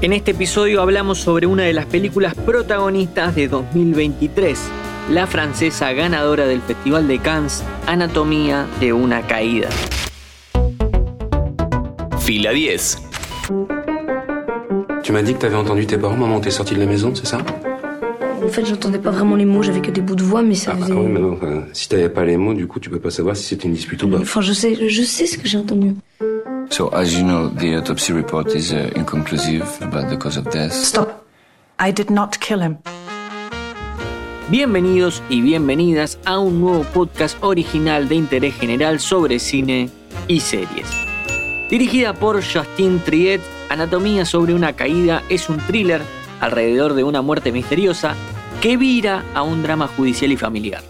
En este episodio hablamos sobre una de las películas protagonistas de 2023, la francesa ganadora del Festival de Cannes, Anatomía de una caída. Fila 10. Tu m'as dit que t'avais entendu tes parents moment où t'es sorti de la maison, c'est ça? En fait, j'entendais pas vraiment les mots, j'avais que des bouts de voix, mais ça Ah bah faisait. oui, mais non, enfin, si t'avais pas les mots, du coup, tu peux pas savoir si c'était une dispute ou pas. Enfin, je sais, je sais ce que j'ai entendu. So, as you know, the autopsy report is uh, inconclusive about the cause of death. Stop. I did not kill him. Bienvenidos y bienvenidas a un nuevo podcast original de interés general sobre cine y series. Dirigida por Justin Triet, Anatomía sobre una caída es un thriller alrededor de una muerte misteriosa que vira a un drama judicial y familiar.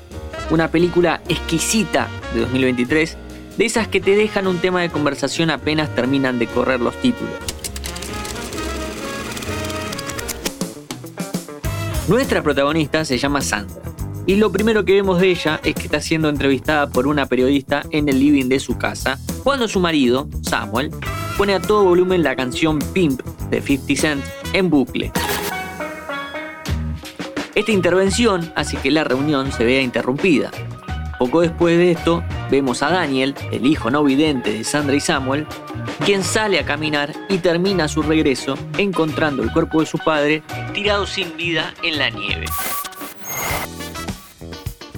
Una película exquisita de 2023, de esas que te dejan un tema de conversación apenas terminan de correr los títulos. Nuestra protagonista se llama Sandra. Y lo primero que vemos de ella es que está siendo entrevistada por una periodista en el living de su casa, cuando su marido, Samuel, pone a todo volumen la canción Pimp de 50 Cent en bucle. Esta intervención hace que la reunión se vea interrumpida. Poco después de esto, vemos a Daniel, el hijo no vidente de Sandra y Samuel, quien sale a caminar y termina su regreso encontrando el cuerpo de su padre tirado sin vida en la nieve.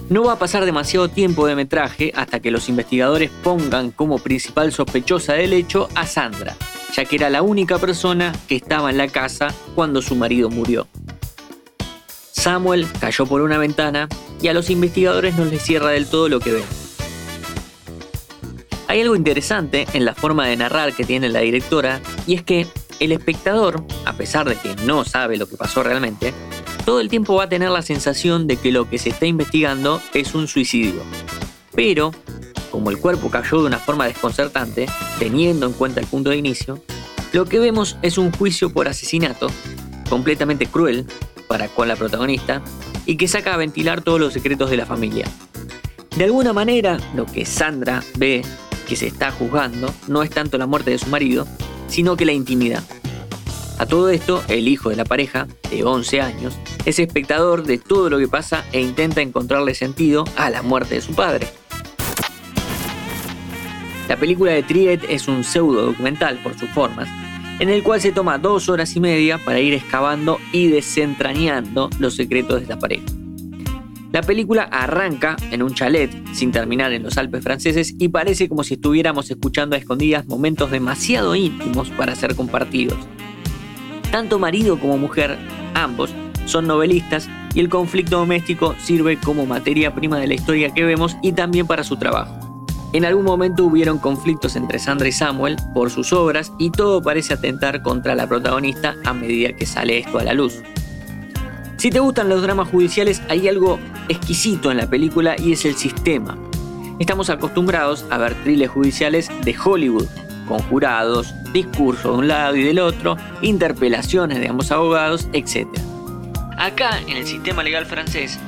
No va a pasar demasiado tiempo de metraje hasta que los investigadores pongan como principal sospechosa del hecho a Sandra, ya que era la única persona que estaba en la casa cuando su marido murió. Samuel cayó por una ventana y a los investigadores no les cierra del todo lo que ven. Hay algo interesante en la forma de narrar que tiene la directora y es que el espectador, a pesar de que no sabe lo que pasó realmente, todo el tiempo va a tener la sensación de que lo que se está investigando es un suicidio. Pero, como el cuerpo cayó de una forma desconcertante, teniendo en cuenta el punto de inicio, lo que vemos es un juicio por asesinato, completamente cruel para con la protagonista, y que saca a ventilar todos los secretos de la familia. De alguna manera, lo que Sandra ve que se está juzgando no es tanto la muerte de su marido, sino que la intimidad. A todo esto, el hijo de la pareja, de 11 años, es espectador de todo lo que pasa e intenta encontrarle sentido a la muerte de su padre. La película de Triet es un pseudo documental por sus formas, en el cual se toma dos horas y media para ir excavando y desentrañando los secretos de esta pareja. La película arranca en un chalet, sin terminar en los Alpes franceses, y parece como si estuviéramos escuchando a escondidas momentos demasiado íntimos para ser compartidos. Tanto marido como mujer, ambos, son novelistas y el conflicto doméstico sirve como materia prima de la historia que vemos y también para su trabajo. En algún momento hubieron conflictos entre Sandra y Samuel por sus obras y todo parece atentar contra la protagonista a medida que sale esto a la luz. Si te gustan los dramas judiciales, hay algo exquisito en la película y es el sistema. Estamos acostumbrados a ver thrillers judiciales de Hollywood, con jurados, discursos de un lado y del otro, interpelaciones de ambos abogados, etc. Acá, en el sistema legal francés,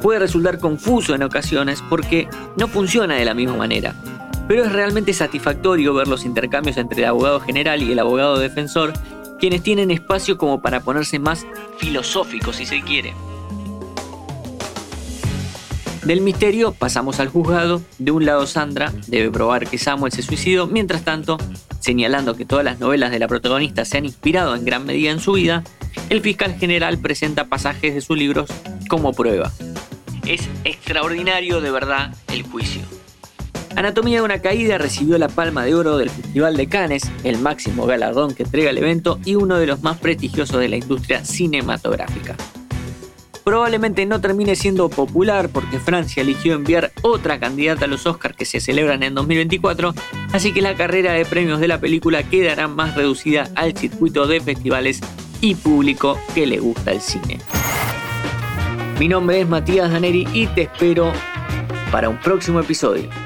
puede resultar confuso en ocasiones porque no funciona de la misma manera. Pero es realmente satisfactorio ver los intercambios entre el abogado general y el abogado defensor, quienes tienen espacio como para ponerse más filosóficos si se quiere. Del misterio pasamos al juzgado. De un lado Sandra debe probar que Samuel se suicidó, mientras tanto, señalando que todas las novelas de la protagonista se han inspirado en gran medida en su vida, el fiscal general presenta pasajes de sus libros como prueba. Es extraordinario de verdad el juicio. Anatomía de una caída recibió la Palma de Oro del Festival de Cannes, el máximo galardón que entrega el evento y uno de los más prestigiosos de la industria cinematográfica. Probablemente no termine siendo popular porque Francia eligió enviar otra candidata a los Oscars que se celebran en 2024, así que la carrera de premios de la película quedará más reducida al circuito de festivales y público que le gusta el cine. Mi nombre es Matías Daneri y te espero para un próximo episodio.